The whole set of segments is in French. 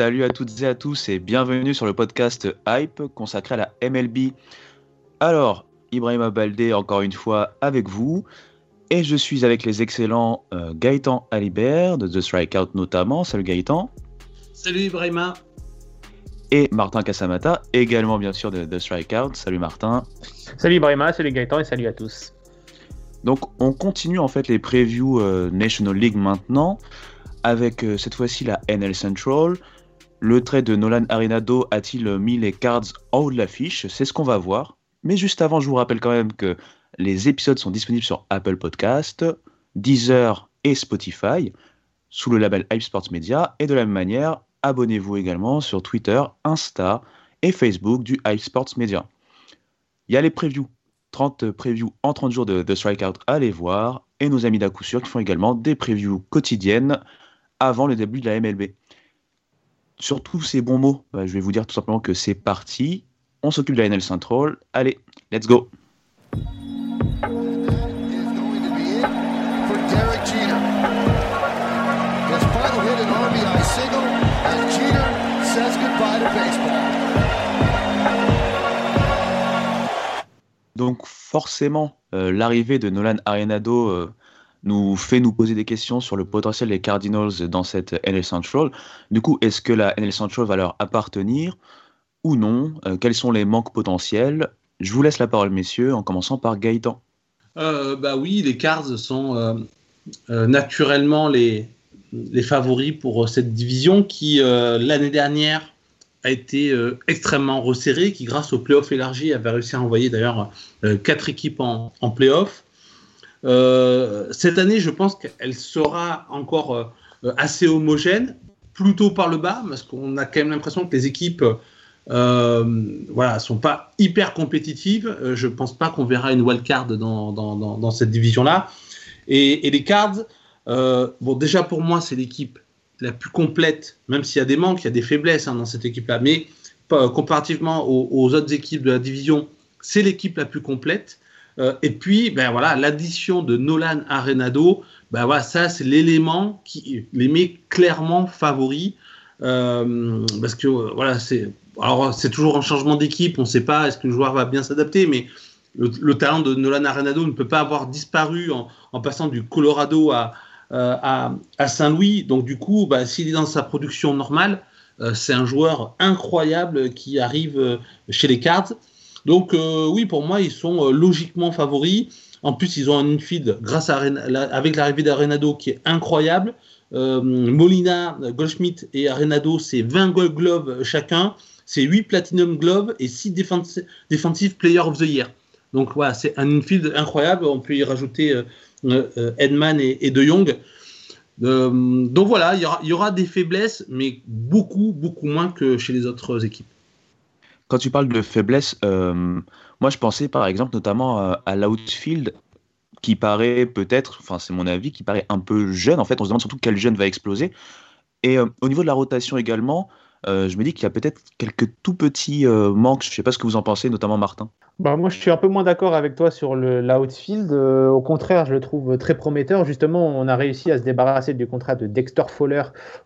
Salut à toutes et à tous et bienvenue sur le podcast Hype consacré à la MLB. Alors, Ibrahima Baldé encore une fois avec vous et je suis avec les excellents euh, Gaëtan Alibert de The Strikeout notamment. Salut Gaëtan. Salut Ibrahima. Et Martin Casamata, également bien sûr de The Strikeout. Salut Martin. Salut Ibrahima, salut Gaëtan et salut à tous. Donc on continue en fait les previews euh, National League maintenant avec euh, cette fois-ci la NL Central. Le trait de Nolan Arenado a-t-il mis les cards en haut de l'affiche? C'est ce qu'on va voir. Mais juste avant, je vous rappelle quand même que les épisodes sont disponibles sur Apple Podcast, Deezer et Spotify, sous le label Hype Sports Media. Et de la même manière, abonnez-vous également sur Twitter, Insta et Facebook du Hype Sports Media. Il y a les previews, 30 previews en 30 jours de The Strikeout à aller voir, et nos amis d'à coup sûr qui font également des previews quotidiennes avant le début de la MLB. Sur tous ces bons mots, bah, je vais vous dire tout simplement que c'est parti. On s'occupe de la NL Central. Allez, let's go. Donc forcément, euh, l'arrivée de Nolan Arenado euh, nous fait nous poser des questions sur le potentiel des Cardinals dans cette NL Central. Du coup, est-ce que la NL Central va leur appartenir ou non? Euh, Quels sont les manques potentiels? Je vous laisse la parole, messieurs, en commençant par Gaëtan. Euh, bah oui, les Cards sont euh, naturellement les, favoris pour cette division qui, l'année dernière, a été extrêmement resserrée, qui, grâce aux playoffs élargis, avait réussi à envoyer d'ailleurs quatre équipes en, en. Euh, cette année, je pense qu'elle sera encore euh, assez homogène, plutôt par le bas, parce qu'on a quand même l'impression que les équipes euh, voilà, sont pas hyper compétitives. Euh, je pense pas qu'on verra une wildcard dans, dans, dans, cette division-là. Et, les Cards, euh, bon, déjà pour moi, c'est l'équipe la plus complète, même s'il y a des manques, il y a des faiblesses hein, dans cette équipe-là, mais comparativement aux autres équipes de la division, c'est l'équipe la plus complète. Euh, et puis, ben voilà, l'addition de Nolan Arenado, ben voilà, ça c'est l'élément qui les met clairement favoris, euh, parce que euh, voilà, c'est toujours un changement d'équipe, on ne sait pas est-ce que le joueur va bien s'adapter, mais le, le talent de Nolan Arenado ne peut pas avoir disparu en, passant du Colorado à, Saint-Louis. Donc du coup, bah, s'il est dans sa production normale, c'est un joueur incroyable qui arrive chez les Cards. Donc euh, oui, pour moi, ils sont euh, logiquement favoris. En plus, ils ont un infield grâce à avec l'arrivée d'Arenado qui est incroyable. Euh, Molina, Goldschmidt et Arenado, c'est 20 Gold Gloves chacun. C'est 8 Platinum Gloves et 6 Defensive, Player of the Year. Donc voilà, c'est un infield incroyable. On peut y rajouter Edman et, De Jong. Donc voilà, il y aura des faiblesses, mais beaucoup, beaucoup moins que chez les autres équipes. Quand tu parles de faiblesse, euh, moi je pensais par exemple notamment à, à l'outfield qui paraît peut-être, enfin c'est mon avis, qui paraît un peu jeune. En fait, on se demande surtout quel jeune va exploser. Et euh, au niveau de la rotation également, euh, je me dis qu'il y a peut-être quelques tout petits euh, manques. Je sais pas ce que vous en pensez, notamment Martin. Bah, moi, je suis un peu moins d'accord avec toi sur l'outfield. Euh, au contraire, je le trouve très prometteur. Justement, on a réussi à se débarrasser du contrat de Dexter Fowler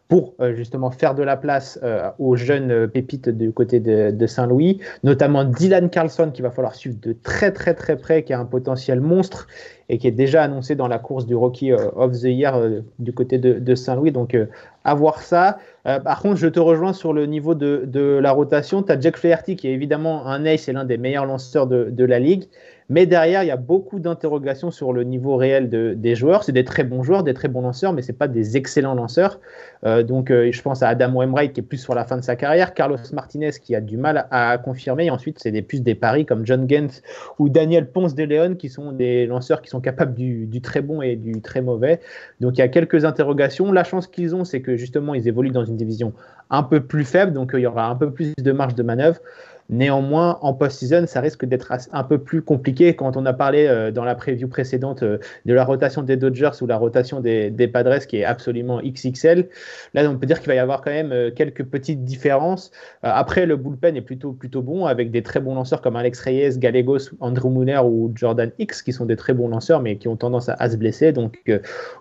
pour justement faire de la place aux jeunes pépites du côté de, de Saint-Louis, notamment Dylan Carlson, qu'il va falloir suivre de très très très près, qui a un potentiel monstre. Et qui est déjà annoncé dans la course du Rookie of the Year du côté de, Saint-Louis. Donc, à voir ça. par contre, je te rejoins sur le niveau de, la rotation. Tu as Jack Flaherty qui est évidemment un ace et l'un des meilleurs lanceurs de la ligue. Mais derrière, il y a beaucoup d'interrogations sur le niveau réel des joueurs. C'est des très bons joueurs, des très bons lanceurs, mais ce pas des excellents lanceurs. Euh, donc, euh, je pense à Adam Wainwright qui est plus sur la fin de sa carrière, Carlos Martinez qui a du mal à confirmer. Et ensuite, c'est des plus des paris comme John Gens ou Daniel Ponce de Leon qui sont des lanceurs qui sont capables du, du, très bon et du très mauvais. Donc, il y a quelques interrogations. La chance qu'ils ont, c'est que justement, ils évoluent dans une division un peu plus faible. Donc, euh, il y aura un peu plus de marge de manœuvre. Néanmoins, en post-season, ça risque d'être un peu plus compliqué. Quand on a parlé euh, dans la preview précédente euh, de la rotation des Dodgers ou la rotation des, Padres qui est absolument XXL, là, on peut dire qu'il va y avoir quand même euh, quelques petites différences. après, le bullpen est plutôt, plutôt bon avec des très bons lanceurs comme Alex Reyes, Gallegos, Andrew Muller ou Jordan X qui sont des très bons lanceurs mais qui ont tendance à, se blesser. Donc,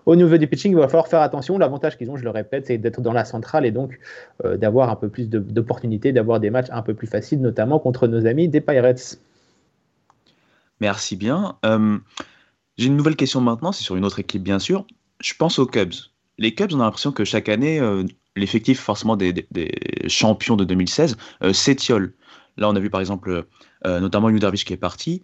au niveau du pitching, il va falloir faire attention. L'avantage qu'ils ont, je le répète, c'est d'être dans la centrale et donc d'avoir un peu plus d'opportunités, d'avoir des matchs un peu plus faciles, notamment contre nos amis des Pirates. Merci bien. Euh, j'ai une nouvelle question maintenant, c'est sur une autre équipe bien sûr. Je pense aux Cubs. Les Cubs, on a l'impression que chaque année, euh, l'effectif forcément des, champions de 2016 euh, s'étiole. Là, on a vu par exemple notamment Yu Darvish qui est parti.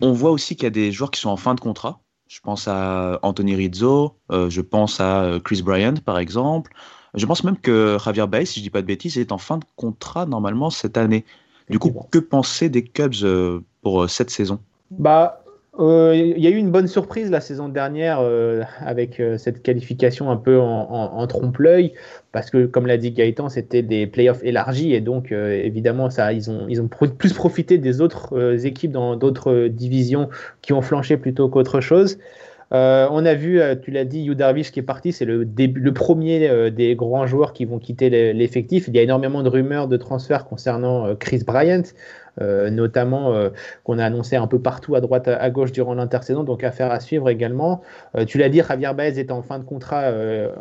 On voit aussi qu'il y a des joueurs qui sont en fin de contrat. Je pense à Anthony Rizzo, je pense à Chris Bryant par exemple. Je pense même que Javier Baez, si je dis pas de bêtises, est en fin de contrat normalement cette année. Du coup, que penser des Cubs euh, pour euh, cette saison? Bah, euh, il y a eu une bonne surprise la saison dernière avec cette qualification un peu en, trompe-l'œil parce que comme l'a dit Gaëtan c'était des playoffs élargis et donc évidemment ça ils ont ils ont plus profité des autres équipes dans d'autres divisions qui ont flanché plutôt qu'autre chose. Euh, on a vu, euh, tu l'as dit, Yu Darvish qui est parti, c'est le, le premier euh, des grands joueurs qui vont quitter l'effectif. Il y a énormément de rumeurs de transferts concernant Chris Bryant. Euh, notamment euh, qu'on a annoncé un peu partout à droite, à, gauche durant l'intersaison, donc affaire à suivre également. Euh, tu l'as dit, Javier Baez est en fin de contrat,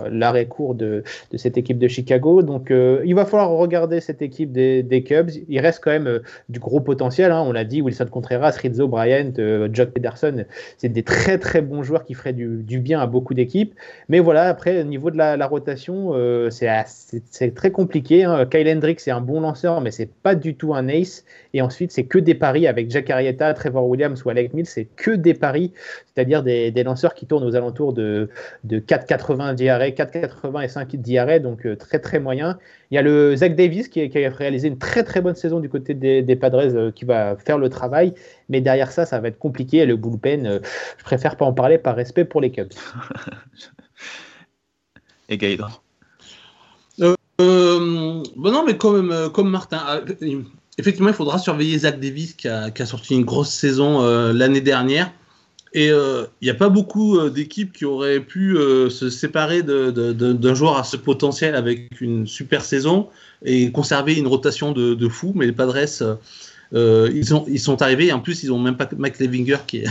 l'arrêt court de, cette équipe de Chicago, donc il va falloir regarder cette équipe des, Cubs. Il reste quand même du gros potentiel, hein. on l'a dit, Wilson Contreras, Rizzo, Bryant, Jock Pederson, c'est des très très bons joueurs qui feraient du, bien à beaucoup d'équipes. Mais voilà, après, au niveau de la, rotation, c'est très compliqué. Hein. Kyle Hendricks, c'est un bon lanceur, mais c'est pas du tout un ace. Et ensuite, c'est que des paris avec Jack Arrieta, Trevor Williams ou Alec Mills, c'est que des paris, c'est-à-dire des, lanceurs qui tournent aux alentours de, de 4,80 diarrhée, 4,80 et 5 diarrhée, donc euh, très très moyen. Il y a le Zach Davis qui, a réalisé une très très bonne saison du côté des, Padres euh, qui va faire le travail, mais derrière ça, ça va être compliqué. Et le bullpen, euh, je préfère pas en parler par respect pour les Cubs. et Gaëtan? Bon non, mais comme, comme Martin, effectivement, il faudra surveiller Zach Davis qui a, sorti une grosse saison euh, l'année dernière. Et euh, il n'y a pas beaucoup euh, d'équipes qui auraient pu se séparer d'un joueur à ce potentiel avec une super saison et conserver une rotation de, fou. Mais les Padres, ils, ils sont arrivés. En plus, ils n'ont même pas Mike Levinger qui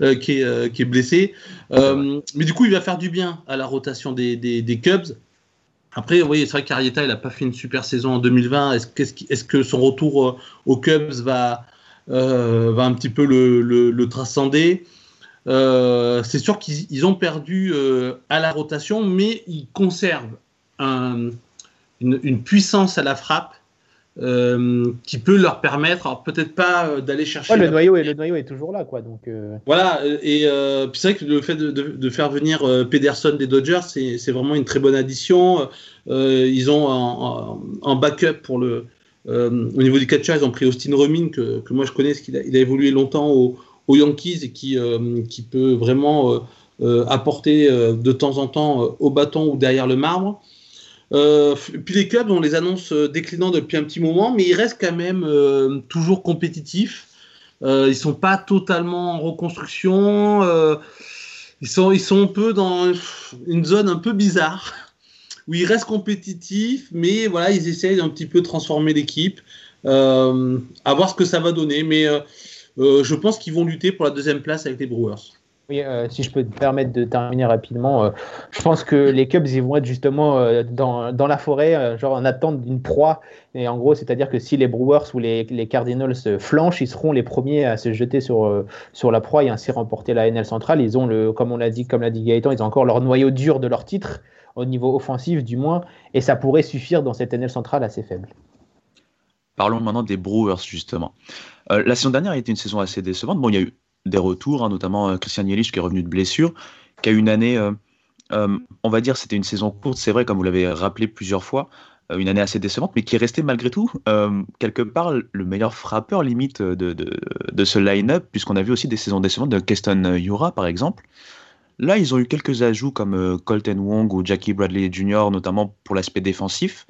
est, blessé. mais du coup, il va faire du bien à la rotation des Cubs. Après, oui, c'est vrai qu'Arietta, il n'a pas fait une super saison en 2020. Est-ce que son retour euh, aux Cubs va, euh, va un petit peu le, le, transcender? Euh, C'est sûr qu'ils ont perdu à la rotation, mais ils conservent une, puissance à la frappe euh, qui peut leur permettre, alors peut-être pas euh, d'aller chercher. le, noyau est, le noyau est toujours là, quoi. Donc, euh. Voilà, et c'est vrai que le fait de, de, faire venir Pederson des Dodgers, c'est vraiment une très bonne addition. ils ont en, backup pour le. au niveau du catcher, ils ont pris Austin Romin, que, que moi je connais, parce qu'il a, il a évolué longtemps aux, Yankees et qui, qui peut vraiment apporter de temps en temps au bâton ou derrière le marbre. Euh, puis les Cubs, on les annonce euh, déclinants depuis un petit moment, mais ils restent quand même euh, toujours compétitifs. Euh, ils sont pas totalement en reconstruction. ils, sont, ils sont un peu dans une zone un peu bizarre où ils restent compétitifs, mais voilà, ils essayent un petit peu de transformer l'équipe. à voir ce que ça va donner, mais je pense qu'ils vont lutter pour la deuxième place avec les Brewers. Euh, si je peux te permettre de terminer rapidement, euh, je pense que les Cubs, ils vont être justement euh, dans, dans, la forêt, genre en attente d'une proie. Et en gros, c'est-à-dire que si les Brewers ou les, les, Cardinals flanchent, ils seront les premiers à se jeter sur, sur la proie et ainsi remporter la NL centrale. Ils ont, le, comme on l'a dit, comme l'a dit Gaëtan, ils ont encore leur noyau dur de leur titre, au niveau offensif du moins, et ça pourrait suffire dans cette NL centrale assez faible. Parlons maintenant des Brewers, justement. La saison dernière a été une saison assez décevante. Bon, il y a eu des retours, hein, notamment euh, Christian Yelich qui est revenu de blessure, qui a une année, euh, euh, on va dire, c'était une saison courte, c'est vrai, comme vous l'avez rappelé plusieurs fois, une année assez décevante, mais qui est resté malgré tout, quelque part, le meilleur frappeur limite de, de, de ce line-up, puisqu'on a vu aussi des saisons décevantes de Keston Yura, par exemple. Là, ils ont eu quelques ajouts comme Colton Wong ou Jackie Bradley Jr., notamment pour l'aspect défensif.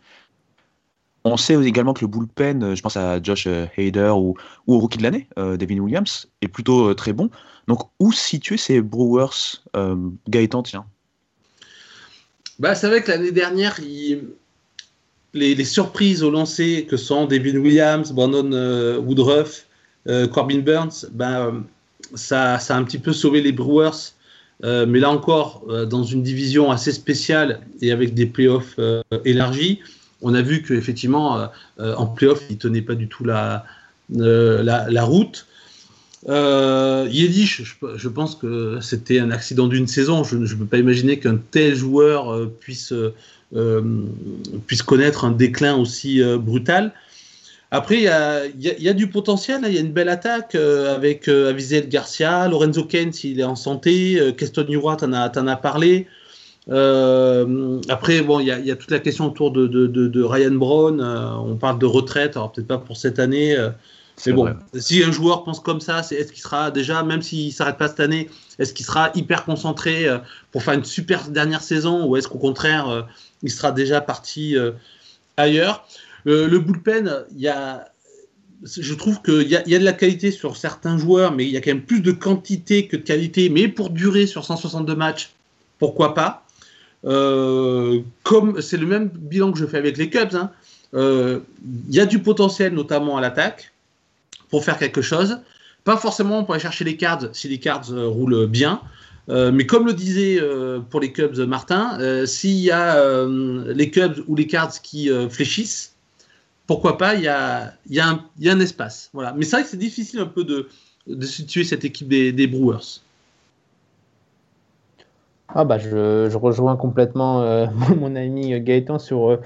On sait également que le bullpen, je pense à Josh Hader ou, au rookie de l'année, euh, Devin Williams, est plutôt euh, très bon. Donc, où situer ces Brewers euh, Gaëtan, tiens? Bah, C'est vrai que l'année dernière, les, surprises au lancer que sont Devin Williams, Brandon euh, Woodruff, euh, Corbin Burns, bah, ça, a un petit peu sauvé les Brewers. mais là encore, dans une division assez spéciale et avec des playoffs élargis, on a vu qu'effectivement, euh, euh, en playoff, il ne tenait pas du tout la, euh, la, route. Euh, Yedish, je, pense que c'était un accident d'une saison. Je ne peux pas imaginer qu'un tel joueur euh, puisse, euh, puisse connaître un déclin aussi brutal. Après, il y a, du potentiel. Il y a une belle attaque avec Avizel Garcia, Lorenzo Kent, s'il est en santé, Keston Nura, tu en, en, as parlé. Euh, après, bon, il y, y, a toute la question autour de, de, de, de Ryan Brown. Euh, on parle de retraite, alors peut-être pas pour cette année. Euh, mais bon, vrai. si un joueur pense comme ça, c'est est-ce qu'il sera déjà, même s'il s'arrête pas cette année, est-ce qu'il sera hyper concentré euh, pour faire une super dernière saison ou est-ce qu'au contraire, il sera déjà parti ailleurs? Le bullpen, il y a, je trouve qu'il y, y, a de la qualité sur certains joueurs, mais il y a quand même plus de quantité que de qualité. Mais pour durer sur 162 matchs, pourquoi pas? Comme c'est le même bilan que je fais avec les Cubs, il hein, euh, y a du potentiel notamment à l'attaque pour faire quelque chose. Pas forcément pour aller chercher les cards si les cards euh, roulent bien, euh, mais comme le disait euh, pour les Cubs Martin, s'il y a les Cubs ou les cards qui fléchissent, pourquoi pas, il y a, un espace. Voilà. Mais c'est vrai que c'est difficile un peu de, situer cette équipe des Brewers. Ah bah je, rejoins complètement euh, mon ami Gaëtan sur, euh,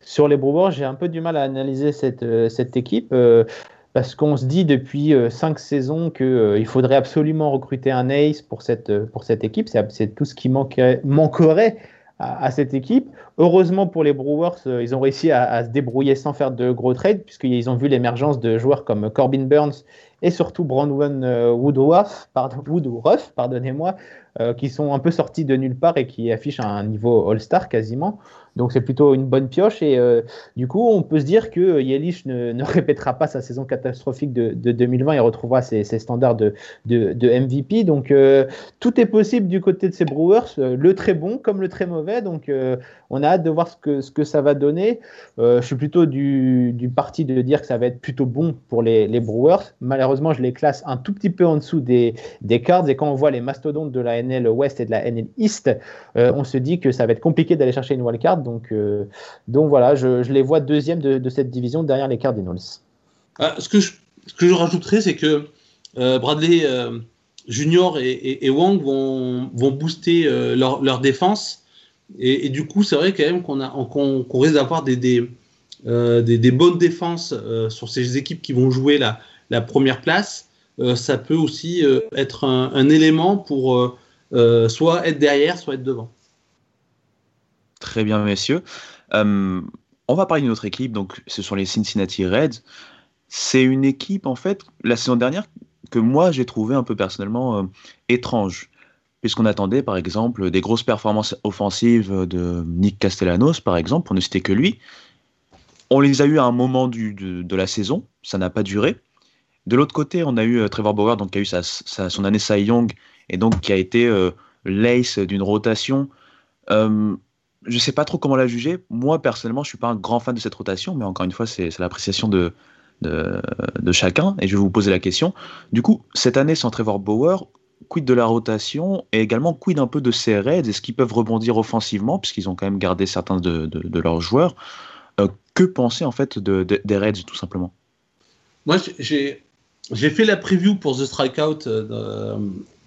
sur les Brewers. J'ai un peu du mal à analyser cette, euh, cette équipe parce qu'on se dit depuis cinq saisons qu'il faudrait absolument recruter un ace pour cette, pour cette équipe. C'est tout ce qui manquerait, manquerait à, à, cette équipe. Heureusement pour les Brewers, ils ont réussi à, à, se débrouiller sans faire de gros trades puisqu'ils ont vu l'émergence de joueurs comme Corbin Burns et surtout Brandon Woodruff, pardon, Woodruff pardonnez-moi, euh, qui sont un peu sortis de nulle part et qui affichent un niveau All-Star quasiment. Donc c'est plutôt une bonne pioche et euh, du coup on peut se dire que Yelich ne, ne, répétera pas sa saison catastrophique de, de 2020 et retrouvera ses, standards de, de, MVP. Donc euh, tout est possible du côté de ces Brewers, le très bon comme le très mauvais. Donc on a hâte de voir ce que, ce que ça va donner. je suis plutôt du, du, parti de dire que ça va être plutôt bon pour les, les, Brewers. Malheureusement je les classe un tout petit peu en dessous des, des Cards et quand on voit les mastodontes de la NL West et de la NL East, on se dit que ça va être compliqué d'aller chercher une wildcard. Donc, euh, donc voilà, je, les vois deuxième de, cette division derrière les Cardinals. Ah, ce, que je, ce que je rajouterais, c'est que euh, Bradley euh, Junior et, Wong vont, vont booster euh, leur, leur, défense. Et, du coup, c'est vrai quand même qu'on qu qu risque d'avoir des, des, des, bonnes défenses sur ces équipes qui vont jouer la, la première place. ça peut aussi être un, élément pour soit être derrière, soit être devant. Très bien, messieurs. Euh, on va parler d'une autre équipe, donc ce sont les Cincinnati Reds. C'est une équipe, en fait, la saison dernière, que moi j'ai trouvé un peu personnellement euh, étrange. Puisqu'on attendait, par exemple, des grosses performances offensives de Nick Castellanos, par exemple, pour ne citer que lui. On les a eu à un moment de, la saison, ça n'a pas duré. De l'autre côté, on a eu euh, Trevor Bauer, donc, qui a eu son année Cy Young, et donc qui a été euh, l'ace d'une rotation. Euh, je sais pas trop comment la juger. Moi, personnellement, je suis pas un grand fan de cette rotation, mais encore une fois, c'est l'appréciation de, chacun. Et je vais vous poser la question. Du coup, cette année sans Trevor Bauer, quid de la rotation et également quid un peu de ces Reds? Est-ce qu'ils peuvent rebondir offensivement puisqu'ils ont quand même gardé certains de, leurs joueurs? Que penser en fait de, des Reds tout simplement? Moi, j'ai j'ai fait la preview pour The Strikeout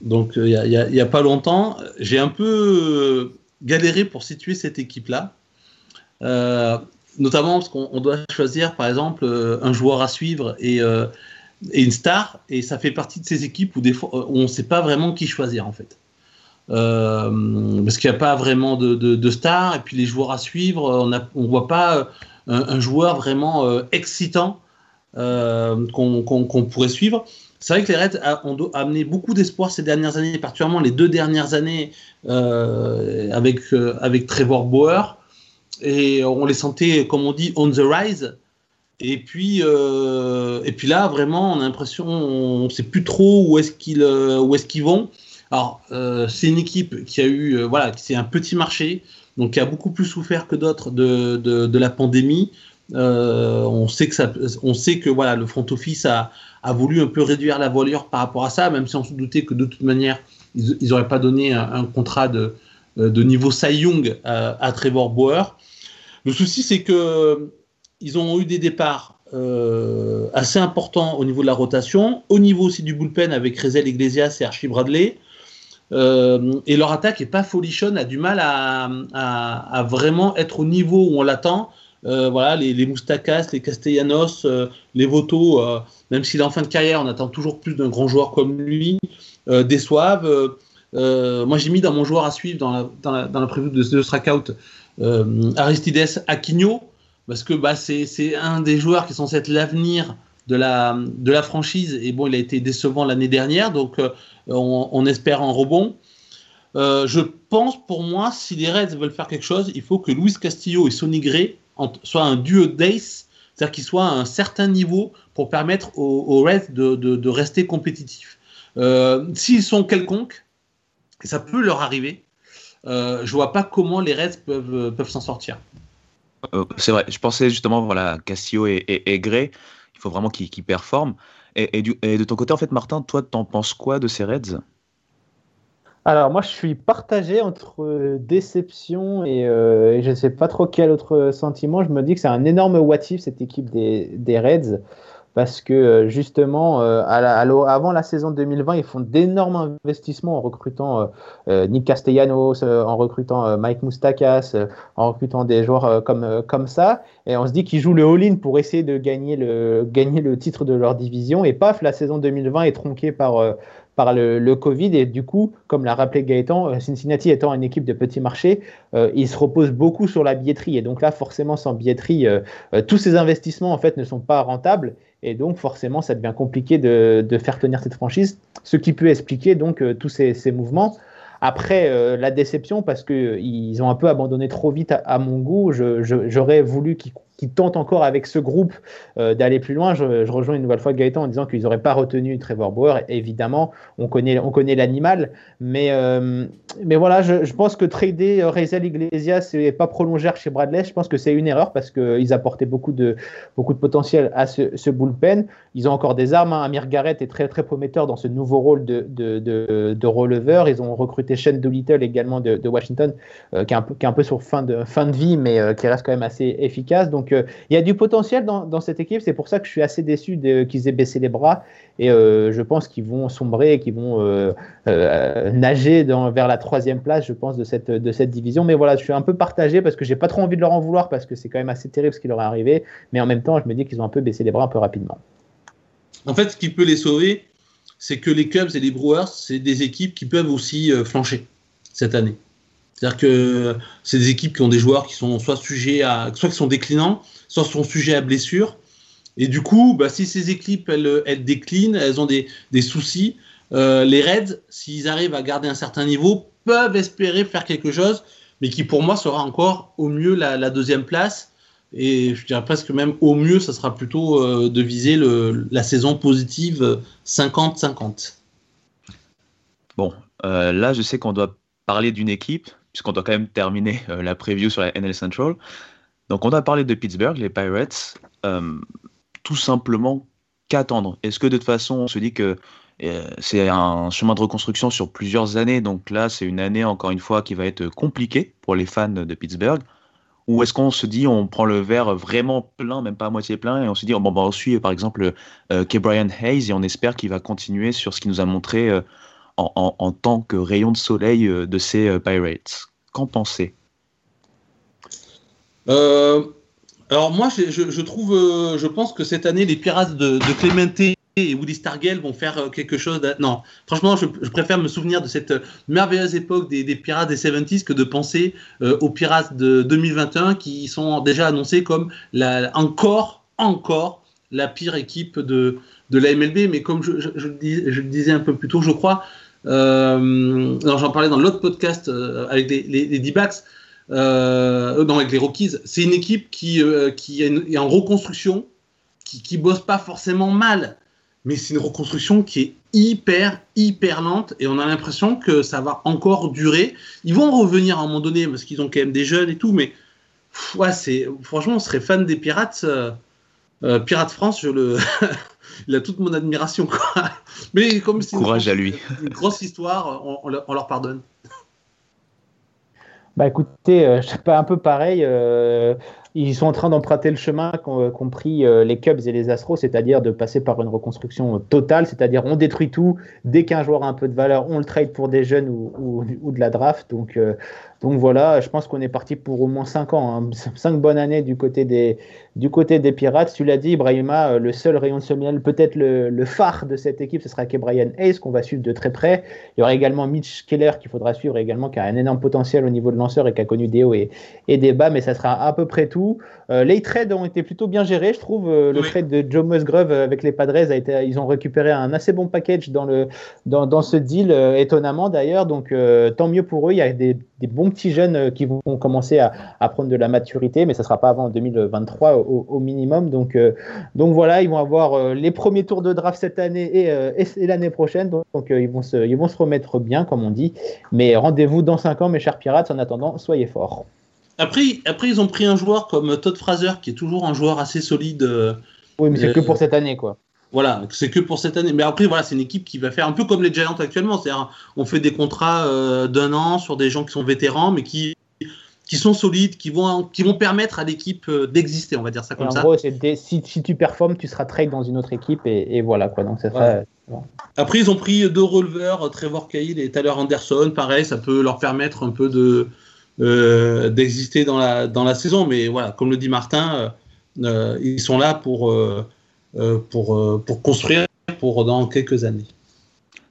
donc il n'y a, pas longtemps. J'ai un peu galéré pour situer cette équipe-là. notamment parce qu'on doit choisir par exemple un joueur à suivre et une star, et ça fait partie de ces équipes où, des fois, on ne sait pas vraiment qui choisir en fait. Euh, parce qu'il n'y a pas vraiment de, de, stars, et puis les joueurs à suivre, on ne voit pas euh, un, joueur vraiment euh, qu'on pourrait suivre. C'est vrai que les Reds ont amené beaucoup d'espoir ces dernières années, particulièrement les deux dernières années avec, avec Trevor Bauer, et on les sentait, comme on dit, on the rise. Et puis, euh, et puis là, vraiment, on a l'impression, on ne sait plus trop où est-ce qu'ils euh, qu'ils vont. Alors, euh, c'est une équipe qui a eu, voilà, c'est un petit marché, donc qui a beaucoup plus souffert que d'autres de, de, la pandémie. On sait que ça, on sait que voilà, le front office a, voulu un peu réduire la voilure par rapport à ça, même si on se doutait que de toute manière, ils n'auraient pas donné un, contrat de, de niveau Cy Young à, à Trevor Bauer. Le souci, c'est que ils ont eu des départs euh, assez importants au niveau de la rotation, au niveau aussi du bullpen avec Rezel Iglesias et Archie Bradley. Euh, et leur attaque est pas folichonne, a du mal à, vraiment être au niveau où on l'attend. Euh, voilà, les, les, les Castellanos, les Voto, même s'il est en fin de carrière, on attend toujours plus d'un grand joueur comme lui, déçoivent. moi, j'ai mis dans mon joueur à suivre dans la, dans la, de, de Strikeout Aristides Aquino, parce que bah, c'est un des joueurs qui est censé être l'avenir de la, de la franchise. Et bon, il a été décevant l'année dernière, donc euh, on, espère un rebond. Euh, je pense pour moi, si les Reds veulent faire quelque chose, il faut que Luis Castillo et Sonny Gray soient un duo d'ace, c'est-à-dire qu'ils soient à un certain niveau pour permettre aux, Reds de, rester compétitifs. Euh, s'ils sont quelconques, et ça peut leur arriver, je vois pas comment les Reds peuvent, peuvent s'en sortir. Euh, c'est vrai, je pensais justement, voilà, Castillo et, et, Gray, il faut vraiment qu'ils performent. Et, de ton côté, en fait, Martin, toi, t'en penses quoi de ces Reds? Alors moi je suis partagé entre déception euh, et, je ne sais pas trop quel autre sentiment. Je me dis que c'est un énorme what cette équipe des, des Reds parce que euh, justement, euh, avant la saison 2020, ils font d'énormes investissements en recrutant euh, Nick Castellanos, en recrutant Mike Moustakas, en recrutant des joueurs comme, comme ça. Et on se dit qu'ils jouent le all-in pour essayer de gagner le, gagner le titre de leur division. Et paf, la saison 2020 est tronquée par par le, Covid. Et du coup, comme l'a rappelé Gaëtan, Cincinnati étant une équipe de petit marché, il se repose beaucoup sur la billetterie. Et donc là, forcément, sans billetterie, tous ces investissements en fait ne sont pas rentables. Et donc, forcément, ça devient compliqué de, faire tenir cette franchise, ce qui peut expliquer donc euh, tous ces, mouvements. Après, euh, la déception, parce qu'ils ont un peu abandonné trop vite à, mon goût, j'aurais voulu qu'ils qui tentent encore avec ce groupe euh, d'aller plus loin. Je, rejoins une nouvelle fois Gaëtan en disant qu'ils n'auraient pas retenu Trevor Bauer. Évidemment, on connaît, on connaît l'animal, mais, euh, voilà, je, pense que trader euh, Rezel Iglesias et pas prolonger chez Bradley, je pense que c'est une erreur parce qu'ils apportaient beaucoup de, potentiel à ce, bullpen. Ils ont encore des armes. Hein. Amir Garrett est très prometteur dans ce nouveau rôle de, releveur. Ils ont recruté Shane Doolittle également de, Washington, qui, est un peu, qui est un peu sur fin de, fin de vie, mais qui reste quand même assez efficace. Donc il y a du potentiel dans, cette équipe. C'est pour ça que je suis assez déçu qu'ils aient baissé les bras. Et euh, je pense qu'ils vont sombrer, qu'ils vont euh, euh, nager vers la troisième place, je pense, de cette, de cette division. Mais voilà, je suis un peu partagé parce que j'ai pas trop envie de leur en vouloir parce que c'est quand même assez terrible ce qui leur est arrivé. Mais en même temps, je me dis qu'ils ont un peu baissé les bras un peu rapidement. En fait, ce qui peut les sauver, c'est que les Cubs et les Brewers, c'est des équipes qui peuvent aussi flancher cette année. C'est-à-dire que c'est des équipes qui ont des joueurs qui sont soit sujets à, soit qui sont déclinants, soit sont sujets à blessures. Et du coup, bah, si ces équipes elles, déclinent, elles ont des, des soucis, euh, les Reds, s'ils arrivent à garder un certain niveau, peuvent espérer faire quelque chose, mais qui pour moi sera encore au mieux la, deuxième place. Et je dirais presque même au mieux, ça sera plutôt euh, de viser la saison positive 50-50. Bon, euh, là, je sais qu'on doit parler d'une équipe puisqu'on doit quand même terminer euh, la preview sur la NL Central. Donc on doit parler de Pittsburgh, les Pirates. Euh, tout simplement, qu'attendre Est-ce que de toute façon, on se dit que euh, c'est un chemin de reconstruction sur plusieurs années, donc là, c'est une année, encore une fois, qui va être compliquée pour les fans de Pittsburgh? Ou est-ce qu'on se dit, on prend le verre vraiment plein, même pas à moitié plein, et on se dit, bon, bah, on suit par exemple Brian Hayes et on espère qu'il va continuer sur ce qu'il nous a montré euh, en, tant que rayon de soleil euh, de ces Pirates. Qu'en pensez? Alors moi, je, trouve, je pense que cette année, les Pirates de, de et Woody Stargell vont faire euh, quelque chose. Non, franchement, je, préfère me souvenir de cette euh, merveilleuse époque des, pirates des 70s que de penser euh, aux pirates de 2021 qui sont déjà annoncés comme encore, encore la pire équipe de, de la MLB. Mais comme je, je, le disais un peu plus tôt, je crois, j'en parlais dans l'autre podcast avec les, les, D-backs, non, avec les Rockies, c'est une équipe qui, est, en reconstruction, qui, qui bosse pas forcément mal mais c'est une reconstruction qui est hyper, hyper lente et on a l'impression que ça va encore durer. Ils vont revenir à un moment donné parce qu'ils ont quand même des jeunes et tout, mais ouais, c'est franchement, on serait fan des Pirates. Euh, euh, Pirates France, je le, il a toute mon admiration. Quoi. Mais comme c'est courage à lui. Une grosse histoire, on, leur pardonne. Bah écoutez, euh, je sais pas un peu pareil. Ils sont en train d'emprunter le chemin qu'ont pris euh, les Cubs et les Astros, c'est-à-dire de passer par une reconstruction totale, c'est-à-dire on détruit tout, dès qu'un joueur a un peu de valeur, on le trade pour des jeunes ou, ou, de la draft. Donc, euh, donc voilà, je pense qu'on est parti pour au moins 5 ans, hein. 5 bonnes années du côté des, du côté des Pirates. Tu l'as dit, Ibrahima, euh, le seul rayon de soleil, peut-être le, phare de cette équipe, ce sera Brian Hayes, qu'on va suivre de très près. Il y aura également Mitch Keller qu'il faudra suivre également, qui a un énorme potentiel au niveau de lanceur et qui a connu des hauts et, et des bas, mais ça sera à peu près tout. Euh, les trades ont été plutôt bien gérés, je trouve. Euh, le trade de Joe Musgrove avec les Padres a été, ils ont récupéré un assez bon package dans le dans, dans ce deal, étonnamment d'ailleurs. Donc tant mieux pour eux. Il y a des des bons petits jeunes euh, qui vont commencer à, prendre de la maturité, mais ça ne sera pas avant 2023 au, minimum. Donc, euh, donc voilà, ils vont avoir euh, les premiers tours de draft cette année et, l'année prochaine. Donc, ils, vont se, ils vont se remettre bien, comme on dit. Mais rendez-vous dans 5 ans, mes chers pirates. En attendant, soyez forts. Après, après, ils ont pris un joueur comme Todd Fraser, qui est toujours un joueur assez solide. oui, mais c'est que pour cette année, quoi. Voilà, c'est que pour cette année. Mais après, voilà, c'est une équipe qui va faire un peu comme les Giants actuellement. C'est-à-dire, on fait des contrats euh, d'un an sur des gens qui sont vétérans, mais qui, qui sont solides, qui vont, qui vont permettre à l'équipe euh, d'exister, on va dire ça comme en ça. En gros, si, si, tu performes, tu seras trade dans une autre équipe et, voilà quoi. Donc c'est Après, ils ont pris deux releveurs, Trevor Cahill et Tyler Anderson. Pareil, ça peut leur permettre un peu de euh, d'exister dans la dans la saison. Mais voilà, comme le dit Martin, ils sont là pour euh, pour, euh, pour construire pour dans quelques années.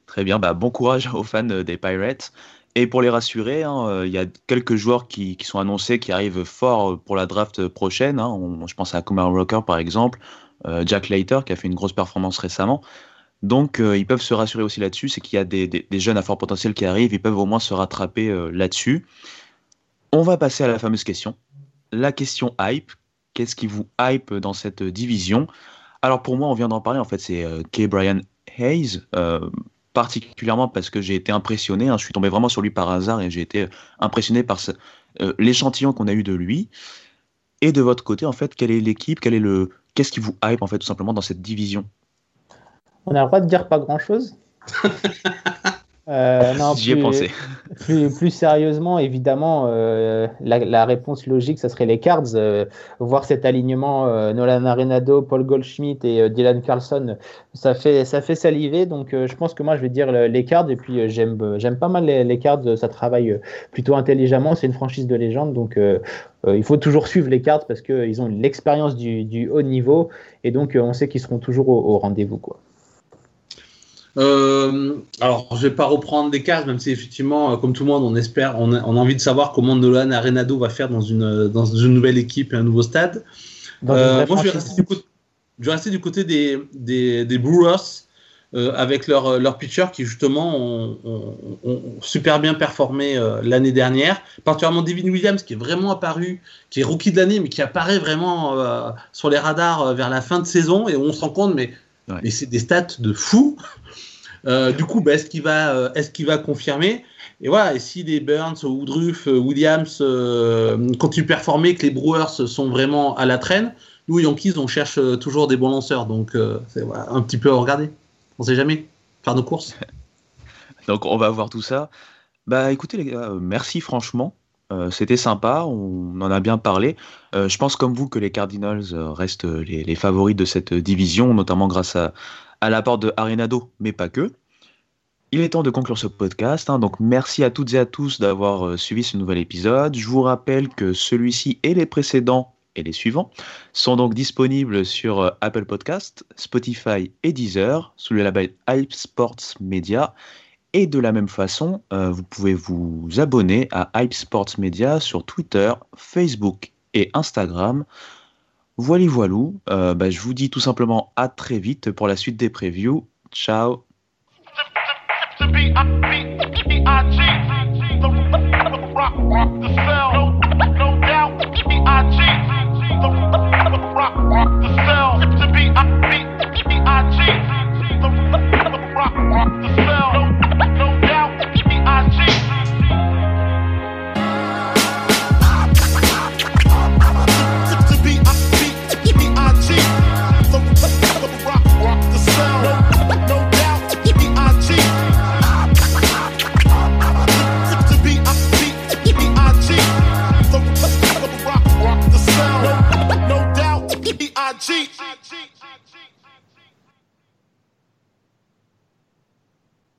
Très bien, bah, bon courage aux fans des Pirates. Et pour les rassurer, hein, euh, il y a quelques joueurs qui, sont annoncés qui arrivent fort pour la draft prochaine. Hein. je pense à Kumar Rocker par exemple, Jack Leiter qui a fait une grosse performance récemment. Donc ils peuvent se rassurer aussi là-dessus, c'est qu'il y a des, jeunes à fort potentiel qui arrivent, ils peuvent au moins se rattraper là-dessus. On va passer à la fameuse question. La question hype. Qu'est-ce qui vous hype dans cette division? Alors pour moi, on vient d'en parler, en fait, c'est euh, K. Brian Hayes, euh, particulièrement parce que j'ai été impressionné, hein, je suis tombé vraiment sur lui par hasard et j'ai été impressionné par euh, l'échantillon qu'on a eu de lui. Et de votre côté, en fait, quelle est l'équipe, quel est le, qu'est-ce qui vous hype en fait tout simplement dans cette division? On a le droit de dire pas grand-chose. Euh, J'y ai pensé. Plus, sérieusement, évidemment, euh, la, réponse logique, ça serait les Cards. Euh, voir cet alignement Nolan Arenado, Paul Goldschmidt et Dylan Carlson, ça fait, ça fait saliver. Donc, je pense que moi, je vais dire les Cards. Et puis, j'aime, j'aime pas mal les, Cards. Ça travaille plutôt intelligemment. C'est une franchise de légende. Donc, il faut toujours suivre les Cards parce qu'ils ont l'expérience du, haut niveau. Et donc, on sait qu'ils seront toujours au, au rendez-vous. Quoi. Euh, alors, je vais pas reprendre des cases, même si effectivement, euh, comme tout le monde, on espère, on a, envie de savoir comment Nolan Arenado va faire dans une, dans une nouvelle équipe et un nouveau stade. Euh, moi, je vais, rester du côté, je vais rester du côté des, des, des Brewers avec leur, leur pitcher qui, justement, ont, super bien performé l'année dernière. Particulièrement Devin Williams, qui est vraiment apparu, qui est rookie de l'année, mais qui apparaît vraiment sur les radars vers la fin de saison. Et on se rend compte, mais, mais c'est des stats de fou. Euh, du coup, bah, est-ce qu'il va, euh, est-ce qu'il va confirmer? Et voilà, et si les Burns, Woodruff, euh, Williams continuent de performer, que les Brewers sont vraiment à la traîne, nous Yankees, on cherche toujours des bons lanceurs, donc c'est un petit peu à regarder. On sait jamais. faire nos courses. Donc on va voir tout ça. Bah écoutez les gars, merci franchement. Euh, C'était sympa, on en a bien parlé. Euh, je pense comme vous que les Cardinals euh, restent les, favoris de cette division, notamment grâce à, l'apport de Arenado, mais pas que. Il est temps de conclure ce podcast, hein, donc merci à toutes et à tous d'avoir suivi ce nouvel épisode. Je vous rappelle que celui-ci et les précédents et les suivants sont donc disponibles sur Apple Podcast, Spotify et Deezer sous le label Hype Sports Media. Et de la même façon, euh, vous pouvez vous abonner à Hype Sports Media sur Twitter, Facebook et Instagram. Voilà, voilou. Euh, bah, je vous dis tout simplement à très vite pour la suite des previews. Ciao.